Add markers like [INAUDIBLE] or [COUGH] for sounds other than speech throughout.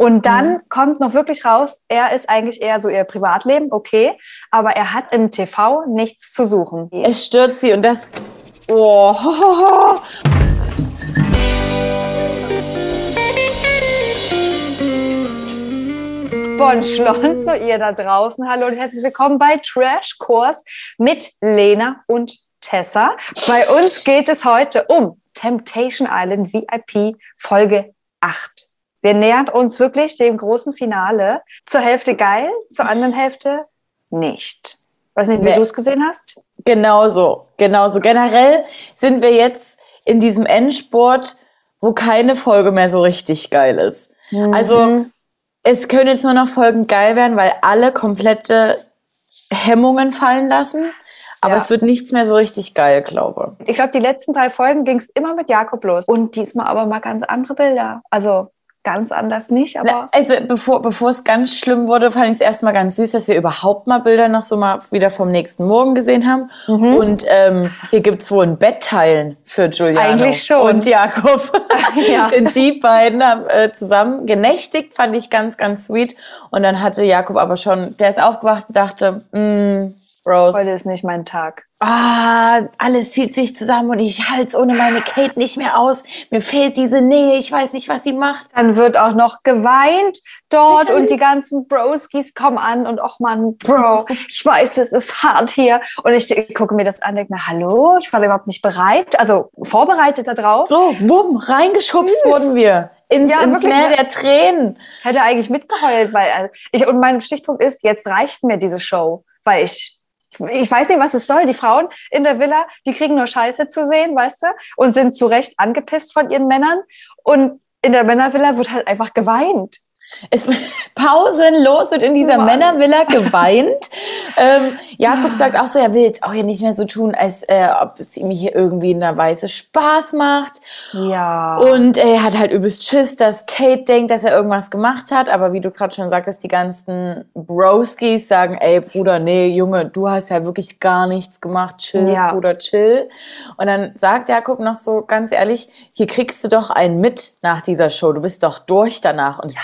Und dann mhm. kommt noch wirklich raus, er ist eigentlich eher so ihr Privatleben, okay, aber er hat im TV nichts zu suchen. Es stört sie und das. Oh. Bon Schlonzo, ihr da draußen. Hallo und herzlich willkommen bei Trash Kurs mit Lena und Tessa. Bei uns geht es heute um Temptation Island VIP Folge 8. Wir nähern uns wirklich dem großen Finale. Zur Hälfte geil, zur anderen Hälfte nicht. Weiß nicht, wie nee. du es gesehen hast? Genauso, genauso. Generell sind wir jetzt in diesem Endsport, wo keine Folge mehr so richtig geil ist. Mhm. Also es können jetzt nur noch Folgen geil werden, weil alle komplette Hemmungen fallen lassen. Aber ja. es wird nichts mehr so richtig geil, glaube ich. Ich glaube, die letzten drei Folgen ging es immer mit Jakob los. Und diesmal aber mal ganz andere Bilder. Also ganz anders nicht, aber. Also bevor, bevor es ganz schlimm wurde, fand ich es erstmal ganz süß, dass wir überhaupt mal Bilder noch so mal wieder vom nächsten Morgen gesehen haben. Mhm. Und ähm, hier gibt es wohl ein Bettteilen für Juliano Eigentlich schon. und Jakob. [LAUGHS] ja. [LAUGHS] Die beiden haben äh, zusammen genächtigt, fand ich ganz, ganz sweet. Und dann hatte Jakob aber schon, der ist aufgewacht und dachte, mm, Rose. Heute ist nicht mein Tag. Ah, alles zieht sich zusammen und ich halte es ohne meine Kate nicht mehr aus. Mir fehlt diese Nähe, ich weiß nicht, was sie macht. Dann wird auch noch geweint dort und die ganzen Broskis kommen an und auch man, Bro, ich weiß, es ist hart hier. Und ich, gucke mir das an, denke mir, hallo, ich war überhaupt nicht bereit, also vorbereitet darauf. So, wumm, reingeschubst Süß. wurden wir ins, ja, ins Meer der Tränen. Hätte eigentlich mitgeheult, weil äh, ich, und mein Stichpunkt ist, jetzt reicht mir diese Show, weil ich ich weiß nicht, was es soll. Die Frauen in der Villa, die kriegen nur Scheiße zu sehen, weißt du, und sind zu Recht angepisst von ihren Männern. Und in der Männervilla wird halt einfach geweint. Es pausenlos wird in dieser Mann. Männervilla geweint. [LAUGHS] ähm, Jakob sagt auch so, er will jetzt auch hier nicht mehr so tun, als äh, ob es ihm hier irgendwie in der Weise Spaß macht. Ja. Und er hat halt übelst Schiss, dass Kate denkt, dass er irgendwas gemacht hat. Aber wie du gerade schon sagtest, die ganzen Broskis sagen, ey Bruder, nee, Junge, du hast ja wirklich gar nichts gemacht. Chill, ja. Bruder, chill. Und dann sagt Jakob noch so ganz ehrlich, hier kriegst du doch einen mit nach dieser Show. Du bist doch durch danach. Und ja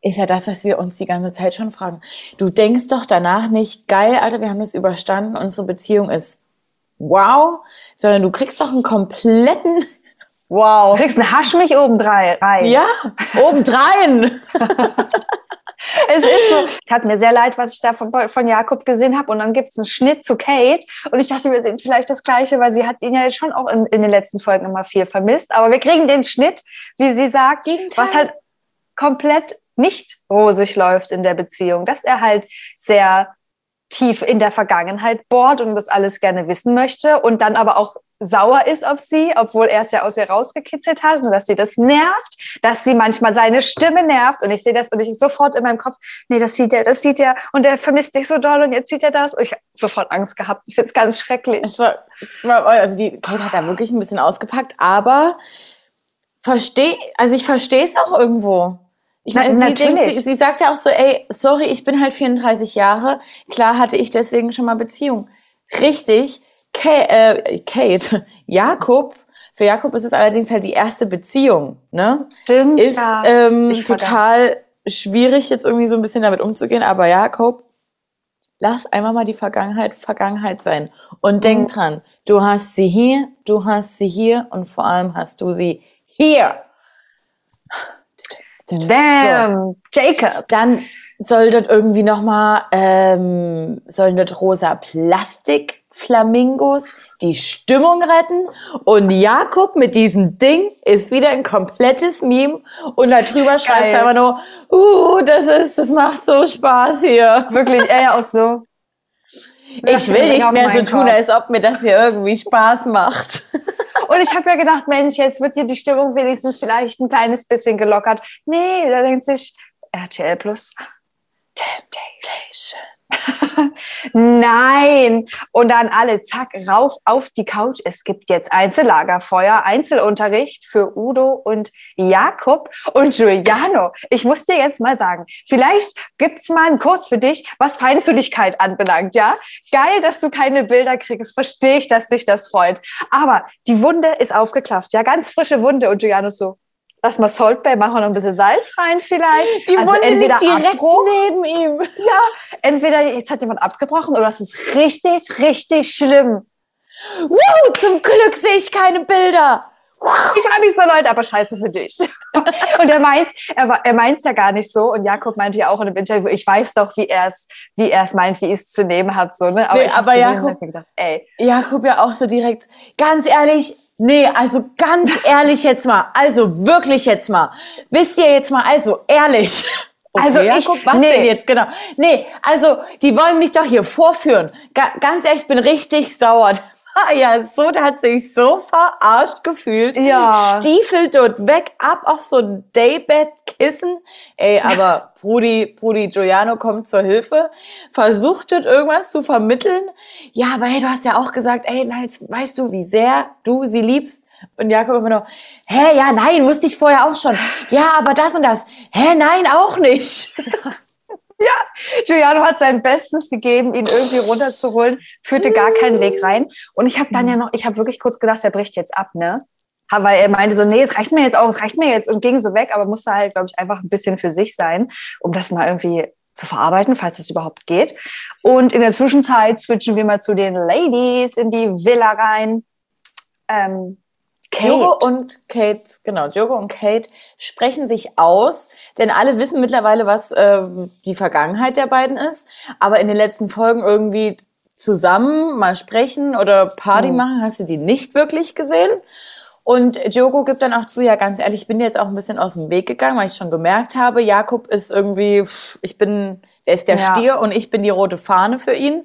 ist ja das, was wir uns die ganze Zeit schon fragen. Du denkst doch danach nicht, geil, Alter, wir haben das überstanden, unsere Beziehung ist wow, sondern du kriegst doch einen kompletten [LAUGHS] Wow. Du kriegst einen Haschmich obendrein. Rein. Ja, obendrein. [LAUGHS] [LAUGHS] es ist so. Tat mir sehr leid, was ich da von, von Jakob gesehen habe. Und dann gibt es einen Schnitt zu Kate. Und ich dachte, wir sehen vielleicht das Gleiche, weil sie hat ihn ja jetzt schon auch in, in den letzten Folgen immer viel vermisst. Aber wir kriegen den Schnitt, wie sie sagt, Gegenteil. was halt komplett nicht rosig läuft in der Beziehung, dass er halt sehr tief in der Vergangenheit bohrt und das alles gerne wissen möchte und dann aber auch sauer ist auf sie, obwohl er es ja aus ihr rausgekitzelt hat und dass sie das nervt, dass sie manchmal seine Stimme nervt und ich sehe das und ich sofort in meinem Kopf, nee, das sieht er, das sieht er und er vermisst dich so doll und jetzt sieht er das und ich habe sofort Angst gehabt. Ich finde es ganz schrecklich. Also die Kate hat da wirklich ein bisschen ausgepackt, aber verstehe, also ich verstehe es auch irgendwo. Ich meine, sie, denkt, sie, sie sagt ja auch so, ey, sorry, ich bin halt 34 Jahre. Klar hatte ich deswegen schon mal Beziehung. Richtig. Kate, äh, Kate, [LAUGHS] Jakob, für Jakob ist es allerdings halt die erste Beziehung, ne? Stimmt. Ist ja. ähm, total schwierig, jetzt irgendwie so ein bisschen damit umzugehen. Aber Jakob, lass einmal mal die Vergangenheit Vergangenheit sein. Und mhm. denk dran, du hast sie hier, du hast sie hier und vor allem hast du sie hier. Damn, so. Jacob. Dann soll dort irgendwie nochmal, ähm, sollen dort rosa Plastikflamingos die Stimmung retten und Jakob mit diesem Ding ist wieder ein komplettes Meme und da drüber schreibst du einfach nur, uh, das ist, das macht so Spaß hier. Wirklich, er ja auch so. Ich will nicht mehr so tun, als ob mir das hier irgendwie Spaß macht. Und ich habe ja gedacht, Mensch, jetzt wird hier die Stimmung wenigstens vielleicht ein kleines bisschen gelockert. Nee, da denkt sich RTL Plus. Temptation. [LAUGHS] Nein. Und dann alle, zack, rauf auf die Couch. Es gibt jetzt Einzellagerfeuer, Einzelunterricht für Udo und Jakob und Giuliano. Ich muss dir jetzt mal sagen, vielleicht gibt's mal einen Kurs für dich, was Feinfühligkeit anbelangt, ja? Geil, dass du keine Bilder kriegst. Verstehe ich, dass dich das freut. Aber die Wunde ist aufgeklafft, ja? Ganz frische Wunde. Und Giuliano so, lass mal Salt Bay machen und ein bisschen Salz rein vielleicht. Die also Wunde entweder liegt direkt Abbruch, neben ihm. Ja, entweder jetzt hat jemand abgebrochen oder es ist richtig, richtig schlimm. Wow, zum Glück sehe ich keine Bilder. Ich war nicht so Leute, aber scheiße für dich. [LAUGHS] Und er meint, er, er meint es ja gar nicht so. Und Jakob meinte ja auch in einem Interview, ich weiß doch, wie er es, wie er es meint, wie ich es zu nehmen habe, so, ne? Aber, nee, aber Jakob, gedacht, ey. Jakob ja auch so direkt, ganz ehrlich, Nee, also ganz [LAUGHS] ehrlich jetzt mal, also wirklich jetzt mal. Wisst ihr jetzt mal, also ehrlich. [LAUGHS] Okay, also ich, Jakob, was nee. denn jetzt genau? Nee, also die wollen mich doch hier vorführen. Ga ganz ehrlich, ich bin richtig sauer. [LAUGHS] ja so, der hat sich so verarscht gefühlt. Ja. Stiefel dort weg, ab auf so ein Daybed-Kissen. Ey, [LAUGHS] aber Brudi, Brudi Giuliano kommt zur Hilfe, versucht dort irgendwas zu vermitteln. Ja, aber hey, du hast ja auch gesagt, ey, na, jetzt weißt du, wie sehr du sie liebst. Und Jakob immer noch, hä, ja, nein, wusste ich vorher auch schon. Ja, aber das und das. Hä, nein, auch nicht. [LAUGHS] Ja, Giuliano hat sein Bestes gegeben, ihn irgendwie runterzuholen, führte gar keinen Weg rein. Und ich habe dann ja noch, ich habe wirklich kurz gedacht, er bricht jetzt ab, ne? Weil er meinte so, nee, es reicht mir jetzt auch, es reicht mir jetzt und ging so weg, aber musste halt, glaube ich, einfach ein bisschen für sich sein, um das mal irgendwie zu verarbeiten, falls das überhaupt geht. Und in der Zwischenzeit switchen wir mal zu den Ladies in die Villa rein. Ähm, Kate. Jogo und Kate, genau, Jogo und Kate sprechen sich aus, denn alle wissen mittlerweile, was äh, die Vergangenheit der beiden ist. Aber in den letzten Folgen irgendwie zusammen mal sprechen oder Party mhm. machen, hast du die nicht wirklich gesehen. Und Jogo gibt dann auch zu, ja, ganz ehrlich, ich bin jetzt auch ein bisschen aus dem Weg gegangen, weil ich schon gemerkt habe, Jakob ist irgendwie, ich bin, er ist der ja. Stier und ich bin die rote Fahne für ihn.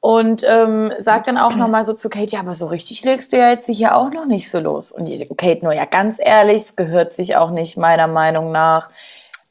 Und ähm, sagt dann auch nochmal so zu Kate, ja, aber so richtig legst du ja jetzt hier auch noch nicht so los. Und Kate nur, ja, ganz ehrlich, es gehört sich auch nicht meiner Meinung nach.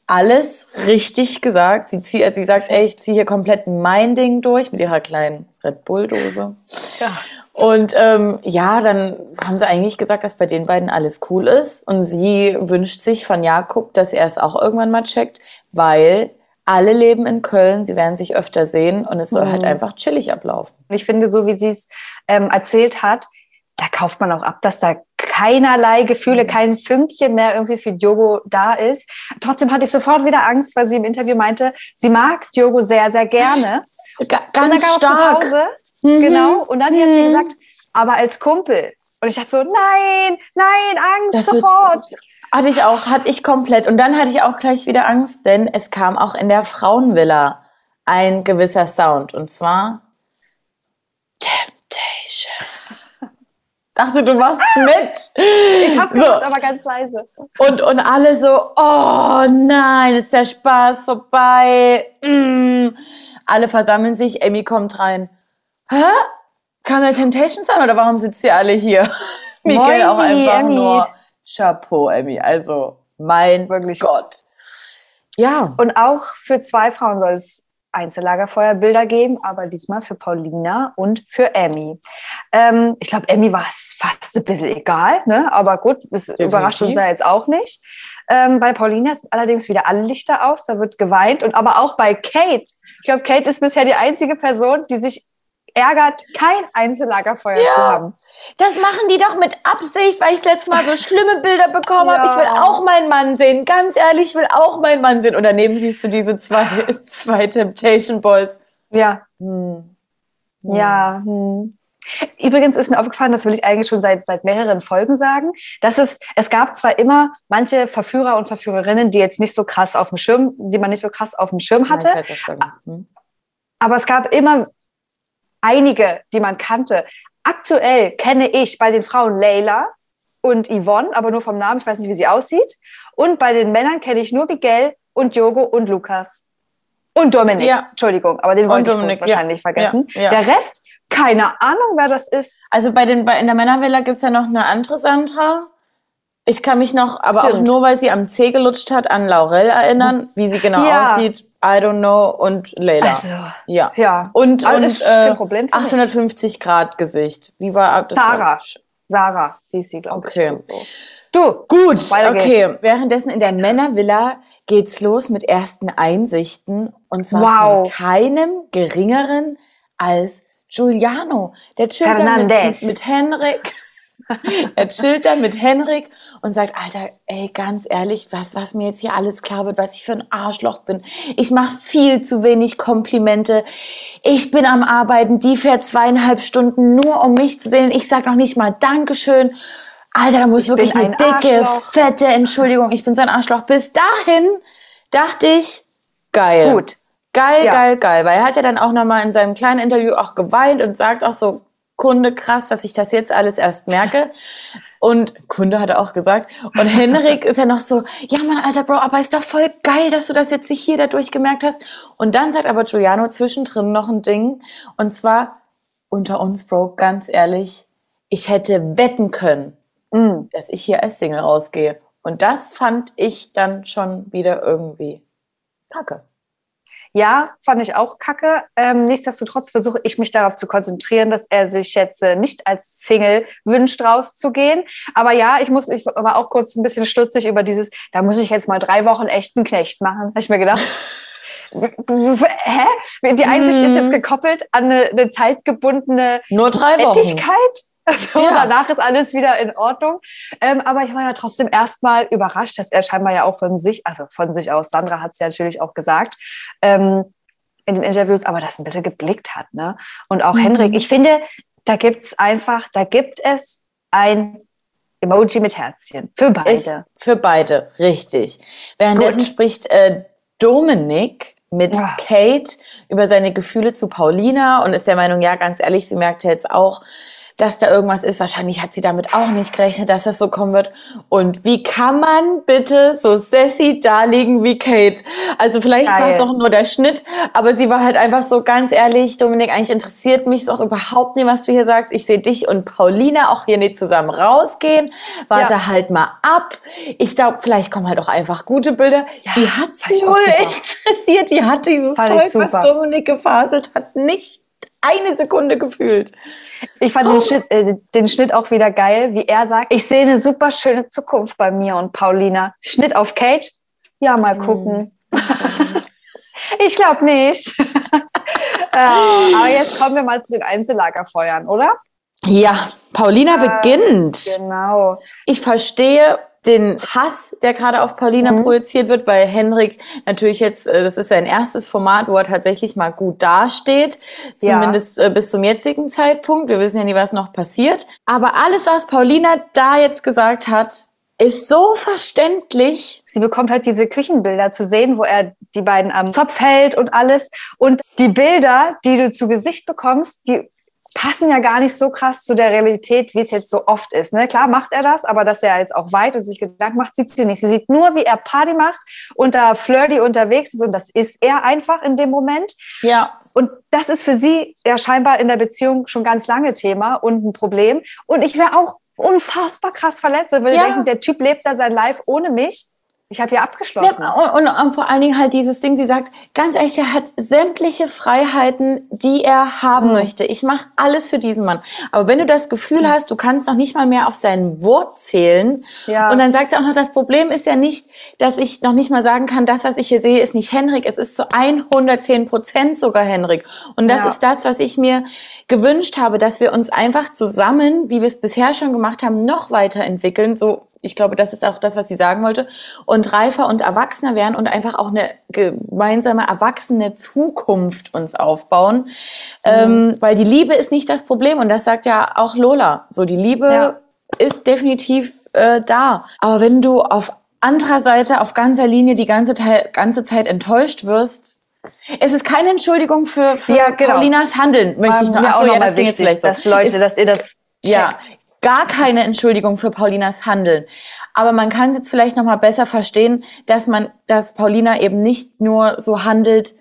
Alles richtig gesagt. Sie, zieht, sie sagt, ey, ich ziehe hier komplett mein Ding durch mit ihrer kleinen Red Bull-Dose. Ja. Und ähm, ja, dann haben sie eigentlich gesagt, dass bei den beiden alles cool ist. Und sie wünscht sich von Jakob, dass er es auch irgendwann mal checkt, weil alle leben in Köln, sie werden sich öfter sehen und es soll halt mhm. halt einfach chillig ablaufen. Und ich finde, so wie sie es ähm, erzählt hat, da kauft man auch ab, dass da keinerlei Gefühle, mhm. kein Fünkchen mehr irgendwie für Diogo da ist. Trotzdem hatte ich sofort wieder Angst, weil sie im Interview meinte, sie mag Diogo sehr, sehr gerne. Ga ganz stark. Pause, Mhm. Genau. Und dann mhm. hat sie mhm. gesagt, aber als Kumpel. Und ich dachte so, nein, nein, Angst, das sofort. Hatte ich auch, hatte ich komplett. Und dann hatte ich auch gleich wieder Angst, denn es kam auch in der Frauenvilla ein gewisser Sound. Und zwar Temptation. [LAUGHS] Dachte, du machst mit. Ich habe gehört, so. aber ganz leise. Und, und alle so, oh nein, jetzt ist der Spaß vorbei. Mm. Alle versammeln sich, Emmy kommt rein hä? Kam der Temptations an oder warum sitzt ihr alle hier? [LAUGHS] Miguel auch einfach Emmy. nur Chapeau, Emmy. Also, mein Wirklich. Gott. Ja. Und auch für zwei Frauen soll es Einzellagerfeuerbilder geben, aber diesmal für Paulina und für Emmy. Ähm, ich glaube, Emmy war es fast ein bisschen egal, ne? aber gut, überrascht uns ja jetzt auch nicht. Ähm, bei Paulina sind allerdings wieder alle Lichter aus, da wird geweint und aber auch bei Kate. Ich glaube, Kate ist bisher die einzige Person, die sich ärgert, kein Einzellagerfeuer ja. zu haben. Das machen die doch mit Absicht, weil ich das letzte Mal so schlimme Bilder bekommen ja. habe. Ich will auch meinen Mann sehen. Ganz ehrlich, ich will auch meinen Mann sehen. Und daneben siehst du diese zwei, [LAUGHS] zwei Temptation Boys. Ja. Hm. Hm. Ja. Hm. Übrigens ist mir aufgefallen, das will ich eigentlich schon seit, seit mehreren Folgen sagen, dass es, es gab zwar immer manche Verführer und Verführerinnen, die jetzt nicht so krass auf dem Schirm, die man nicht so krass auf dem Schirm hatte. Ja, hm. aber es gab immer einige, die man kannte. Aktuell kenne ich bei den Frauen Leila und Yvonne, aber nur vom Namen, ich weiß nicht, wie sie aussieht. Und bei den Männern kenne ich nur Miguel und Jogo und Lukas. Und Dominik, ja. Entschuldigung, aber den wollte ich wahrscheinlich ja. vergessen. Ja. Der Rest, keine Ahnung, wer das ist. Also bei den, bei, in der Männervilla gibt es ja noch eine andere Sandra. Ich kann mich noch, aber Stimmt. auch nur, weil sie am C gelutscht hat, an Laurel erinnern, wie sie genau aussieht. I don't know und Leila. Also, ja. ja. Und, und äh, 850 Grad Gesicht. Wie war das? Sarah. Sarah hieß sie, glaube okay. ich. So. Du, gut, okay. Geht's. Währenddessen in der Männervilla geht's los mit ersten Einsichten. Und zwar wow. von keinem geringeren als Giuliano. Der chillt mit, mit Henrik. [LAUGHS] er chillt dann mit Henrik und sagt, Alter, ey, ganz ehrlich, was, was mir jetzt hier alles klar wird, was ich für ein Arschloch bin. Ich mache viel zu wenig Komplimente. Ich bin am Arbeiten, die fährt zweieinhalb Stunden nur, um mich zu sehen. Ich sag noch nicht mal Dankeschön. Alter, da muss ich wirklich eine dicke, Arschloch. fette Entschuldigung. Ich bin so ein Arschloch. Bis dahin dachte ich, geil. Gut. Geil, ja. geil, geil. Weil er hat ja dann auch nochmal in seinem kleinen Interview auch geweint und sagt auch so, Kunde, krass, dass ich das jetzt alles erst merke. Und Kunde hat er auch gesagt. Und Henrik ist ja noch so, ja Mann, alter Bro, aber ist doch voll geil, dass du das jetzt nicht hier dadurch gemerkt hast. Und dann sagt aber Giuliano zwischendrin noch ein Ding. Und zwar, unter uns, Bro, ganz ehrlich, ich hätte wetten können, mm. dass ich hier als Single rausgehe. Und das fand ich dann schon wieder irgendwie kacke. Ja, fand ich auch kacke. Ähm, nichtsdestotrotz versuche ich mich darauf zu konzentrieren, dass er sich jetzt äh, nicht als Single wünscht, rauszugehen. Aber ja, ich muss, ich war auch kurz ein bisschen stutzig über dieses, da muss ich jetzt mal drei Wochen echten Knecht machen. Habe ich mir gedacht. [LAUGHS] Hä? Die Einsicht ist jetzt gekoppelt an eine, eine zeitgebundene Nur drei Wochen. Ettigkeit. So, ja. Danach ist alles wieder in Ordnung. Ähm, aber ich war ja trotzdem erstmal überrascht, dass er scheinbar ja auch von sich, also von sich aus, Sandra hat es ja natürlich auch gesagt, ähm, in den Interviews, aber das ein bisschen geblickt hat. Ne? Und auch mhm. Henrik, ich finde, da gibt es einfach, da gibt es ein Emoji mit Herzchen. Für beide. Ist für beide, richtig. Währenddessen Gut. spricht äh, Dominik mit ja. Kate über seine Gefühle zu Paulina und ist der Meinung, ja, ganz ehrlich, sie merkt ja jetzt auch, dass da irgendwas ist. Wahrscheinlich hat sie damit auch nicht gerechnet, dass das so kommen wird. Und wie kann man bitte so sassy da liegen wie Kate? Also vielleicht war es auch nur der Schnitt, aber sie war halt einfach so ganz ehrlich, Dominik, eigentlich interessiert mich auch überhaupt nicht, was du hier sagst. Ich sehe dich und Paulina auch hier nicht zusammen rausgehen. Warte ja. halt mal ab. Ich glaube, vielleicht kommen halt auch einfach gute Bilder. Ja, sie hat es null interessiert. Die hat dieses Zeug, was Dominik gefaselt hat, nicht eine Sekunde gefühlt. Ich fand oh. den, Schnitt, äh, den, Schnitt, auch wieder geil, wie er sagt, ich sehe eine super schöne Zukunft bei mir und Paulina. Schnitt auf Kate? Ja, mal hm. gucken. [LAUGHS] ich glaube nicht. [LAUGHS] äh, aber jetzt kommen wir mal zu den Einzellagerfeuern, oder? Ja, Paulina ja, beginnt. Genau. Ich verstehe den Hass, der gerade auf Paulina mhm. projiziert wird, weil Henrik natürlich jetzt, äh, das ist sein erstes Format, wo er tatsächlich mal gut dasteht, zumindest ja. Äh, bis zum jetzigen Zeitpunkt. Wir wissen ja nie, was noch passiert. Aber alles, was Paulina da jetzt gesagt hat, ist so verständlich. Sie bekommt halt diese Küchenbilder zu sehen, wo er die beiden am Zopf hält und alles. Und die Bilder, die du zu Gesicht bekommst, die passen ja gar nicht so krass zu der Realität, wie es jetzt so oft ist. Ne? Klar macht er das, aber dass er jetzt auch weit und sich Gedanken macht, sieht sie nicht. Sie sieht nur, wie er Party macht und da flirty unterwegs ist und das ist er einfach in dem Moment. Ja. Und das ist für sie ja scheinbar in der Beziehung schon ganz lange Thema und ein Problem. Und ich wäre auch unfassbar krass verletzt, weil ja. denken, der Typ lebt da sein Life ohne mich. Ich habe ja abgeschlossen. Ja, und, und, und, vor allen Dingen halt dieses Ding, sie sagt, ganz ehrlich, er hat sämtliche Freiheiten, die er haben mhm. möchte. Ich mache alles für diesen Mann. Aber wenn du das Gefühl mhm. hast, du kannst noch nicht mal mehr auf sein Wort zählen, ja. und dann sagt sie auch noch, das Problem ist ja nicht, dass ich noch nicht mal sagen kann, das, was ich hier sehe, ist nicht Henrik, es ist zu 110 Prozent sogar Henrik. Und das ja. ist das, was ich mir gewünscht habe, dass wir uns einfach zusammen, wie wir es bisher schon gemacht haben, noch weiterentwickeln, so ich glaube, das ist auch das, was sie sagen wollte, und reifer und erwachsener werden und einfach auch eine gemeinsame erwachsene Zukunft uns aufbauen. Mhm. Ähm, weil die Liebe ist nicht das Problem und das sagt ja auch Lola. So, die Liebe ja. ist definitiv äh, da. Aber wenn du auf anderer Seite, auf ganzer Linie die ganze, ganze Zeit enttäuscht wirst, es ist keine Entschuldigung für, für ja, genau. Paulinas Handeln, möchte ich noch. Achso, ja, das Ding ist vielleicht so. dass Leute, dass ihr das checkt. Ja, gar keine Entschuldigung für Paulinas Handeln. Aber man kann es jetzt vielleicht noch mal besser verstehen, dass man, dass Paulina eben nicht nur so handelt,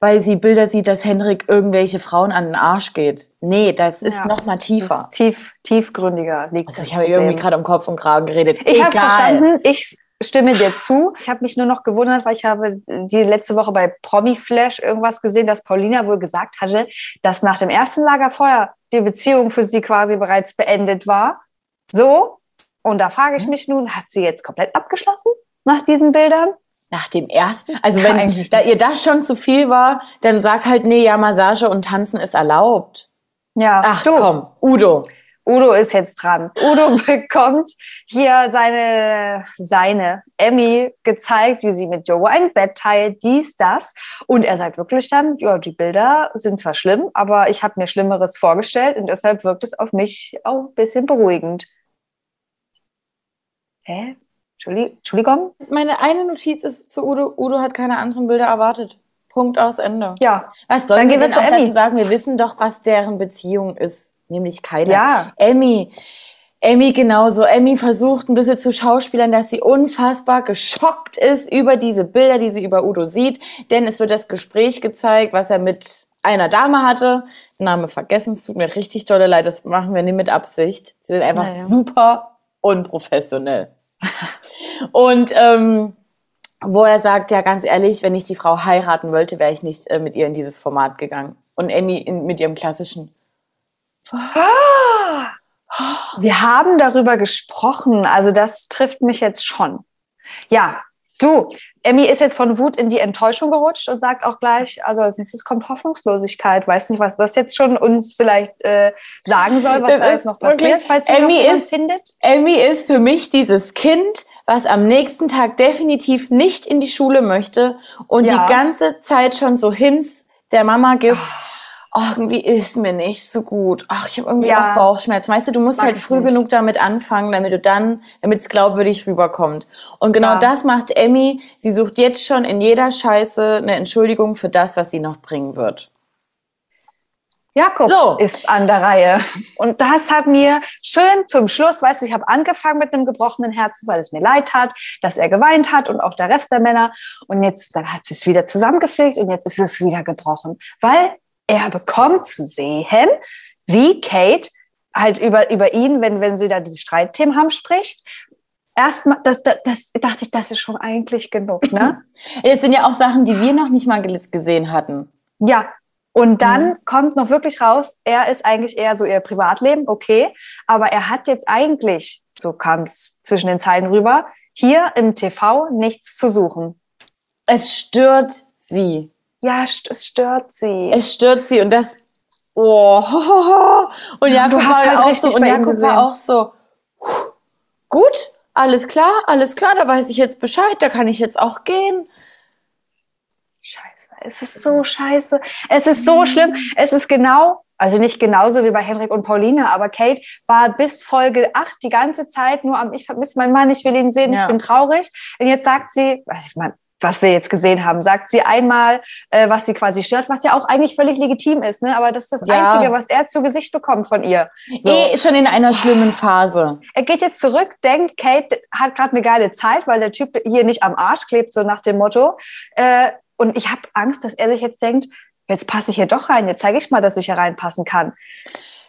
weil sie Bilder sieht, dass Henrik irgendwelche Frauen an den Arsch geht. Nee, das ist ja, noch mal tiefer. Das ist tief, tiefgründiger liegt also ich habe irgendwie gerade um Kopf und Kragen geredet. Ich habe verstanden. Ich stimme dir zu. Ich habe mich nur noch gewundert, weil ich habe die letzte Woche bei Promi Flash irgendwas gesehen, dass Paulina wohl gesagt hatte, dass nach dem ersten Lagerfeuer die Beziehung für sie quasi bereits beendet war. So. Und da frage ich mhm. mich nun, hat sie jetzt komplett abgeschlossen nach diesen Bildern? Nach dem ersten? Also [LAUGHS] wenn da ihr das schon zu viel war, dann sag halt, nee, ja, Massage und Tanzen ist erlaubt. Ja, Ach du. komm, Udo. Udo ist jetzt dran. Udo [LAUGHS] bekommt hier seine, seine Emmy gezeigt, wie sie mit Joe ein Bett teilt, dies, das. Und er sagt wirklich dann, ja, die Bilder sind zwar schlimm, aber ich habe mir Schlimmeres vorgestellt und deshalb wirkt es auf mich auch ein bisschen beruhigend. Hä? Entschuldigung? Meine eine Notiz ist zu Udo. Udo hat keine anderen Bilder erwartet. Punkt aus Ende. Ja. Was sollen wir denn auch Emmy. sagen? Wir wissen doch, was deren Beziehung ist. Nämlich keine. Ja. Emmy. Emmy genauso. Emmy versucht ein bisschen zu schauspielern, dass sie unfassbar geschockt ist über diese Bilder, die sie über Udo sieht. Denn es wird das Gespräch gezeigt, was er mit einer Dame hatte. Name vergessen, es tut mir richtig tolle leid, das machen wir nicht mit Absicht. Wir sind einfach naja. super unprofessionell. [LAUGHS] Und ähm, wo er sagt, ja ganz ehrlich, wenn ich die Frau heiraten wollte, wäre ich nicht äh, mit ihr in dieses Format gegangen. Und Emmy in, mit ihrem klassischen. Wir haben darüber gesprochen, also das trifft mich jetzt schon. Ja, du, Emmy ist jetzt von Wut in die Enttäuschung gerutscht und sagt auch gleich, also als nächstes kommt Hoffnungslosigkeit. Weiß nicht, was das jetzt schon uns vielleicht äh, sagen soll, was das da jetzt noch passiert, falls Emmy ist, findet. Emmy ist für mich dieses Kind, was am nächsten Tag definitiv nicht in die Schule möchte und ja. die ganze Zeit schon so Hints der Mama gibt. Oh, irgendwie ist mir nicht so gut. Ach, ich habe irgendwie ja. auch Bauchschmerzen. Weißt du, du musst Mag halt früh nicht. genug damit anfangen, damit du dann, damit es glaubwürdig rüberkommt. Und genau ja. das macht Emmy. Sie sucht jetzt schon in jeder Scheiße eine Entschuldigung für das, was sie noch bringen wird. Jakob so. ist an der Reihe. Und das hat mir schön zum Schluss, weißt du, ich habe angefangen mit einem gebrochenen Herzen, weil es mir leid hat, dass er geweint hat und auch der Rest der Männer. Und jetzt, dann hat es wieder zusammengepflegt und jetzt ist es wieder gebrochen, weil er bekommt zu sehen, wie Kate halt über, über ihn, wenn, wenn sie da diese Streitthemen haben, spricht. Erstmal, das, das, das dachte ich, das ist schon eigentlich genug, ne? [LAUGHS] Es sind ja auch Sachen, die wir noch nicht mal gesehen hatten. Ja, und dann mhm. kommt noch wirklich raus, er ist eigentlich eher so ihr Privatleben, okay, aber er hat jetzt eigentlich, so kam es zwischen den Zeilen rüber, hier im TV nichts zu suchen. Es stört sie. Ja, es stört sie. Es stört sie und das, oh, [LAUGHS] und Jakob ja, war halt auch so, und Jakob war auch so, gut, alles klar, alles klar, da weiß ich jetzt Bescheid, da kann ich jetzt auch gehen. Scheiße, es ist so scheiße. Es ist so schlimm. Es ist genau, also nicht genauso wie bei Henrik und Pauline, aber Kate war bis Folge 8 die ganze Zeit nur am, ich vermisse meinen Mann, ich will ihn sehen, ja. ich bin traurig. Und jetzt sagt sie, ich meine, was wir jetzt gesehen haben, sagt sie einmal, äh, was sie quasi stört, was ja auch eigentlich völlig legitim ist, ne? Aber das ist das ja. Einzige, was er zu Gesicht bekommt von ihr. So. Eh schon in einer schlimmen Phase. Er geht jetzt zurück, denkt, Kate hat gerade eine geile Zeit, weil der Typ hier nicht am Arsch klebt, so nach dem Motto. Äh, und ich habe Angst, dass er sich jetzt denkt, jetzt passe ich hier doch rein, jetzt zeige ich mal, dass ich hier reinpassen kann.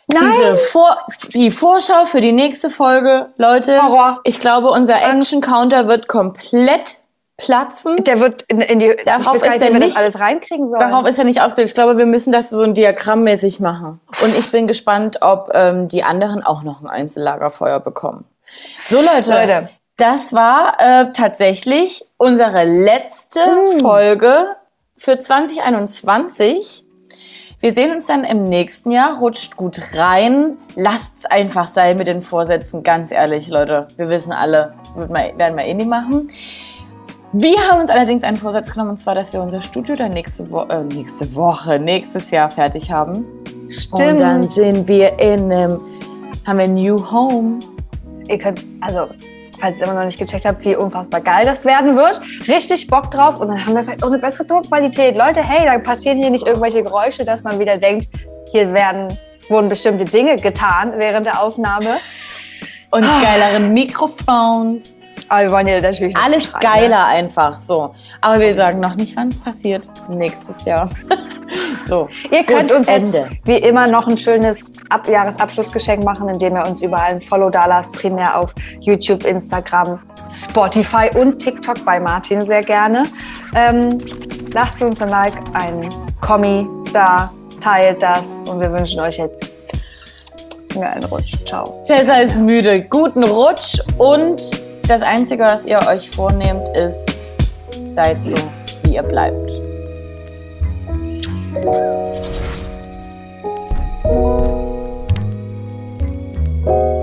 Nein. Diese Vor die Vorschau für die nächste Folge, Leute. Horror. Ich glaube, unser Action-Counter wird komplett platzen. Der wird in, in die. Darauf ist nicht, er nicht alles reinkriegen soll. Darauf ist er nicht ausgelegt. Ich glaube, wir müssen das so ein Diagrammmäßig machen. Und ich bin gespannt, ob ähm, die anderen auch noch ein Einzellagerfeuer bekommen. So Leute, Leute. Das war äh, tatsächlich unsere letzte mm. Folge für 2021. Wir sehen uns dann im nächsten Jahr. Rutscht gut rein. Lasst's einfach sein mit den Vorsätzen. Ganz ehrlich, Leute. Wir wissen alle, werden wir eh nicht machen. Wir haben uns allerdings einen Vorsatz genommen, und zwar, dass wir unser Studio dann nächste, Wo äh, nächste Woche, nächstes Jahr fertig haben. Stimmt. Und dann sind wir in einem, haben wir ein New Home. Ihr könnt, also falls ihr immer noch nicht gecheckt habt, wie unfassbar geil das werden wird. Richtig Bock drauf und dann haben wir vielleicht auch eine bessere Tonqualität. Leute, hey, da passieren hier nicht irgendwelche Geräusche, dass man wieder denkt, hier werden, wurden bestimmte Dinge getan während der Aufnahme. Und geileren Mikrofons. Aber wir wollen ja natürlich alles rein, geiler ne? einfach so. Aber wir sagen noch nicht, wann es passiert. Nächstes Jahr. [LAUGHS] so. Ihr könnt Gut, uns Ende. jetzt wie immer noch ein schönes Ab Jahresabschlussgeschenk machen, indem ihr uns überall ein Follow da lasst, primär auf YouTube, Instagram, Spotify und TikTok bei Martin sehr gerne. Ähm, lasst uns ein Like, ein Kommi da, teilt das und wir wünschen euch jetzt einen Rutsch. Ciao. Tessa ist müde. Guten Rutsch und das Einzige, was ihr euch vornehmt, ist, seid so, wie ihr bleibt. Thank you.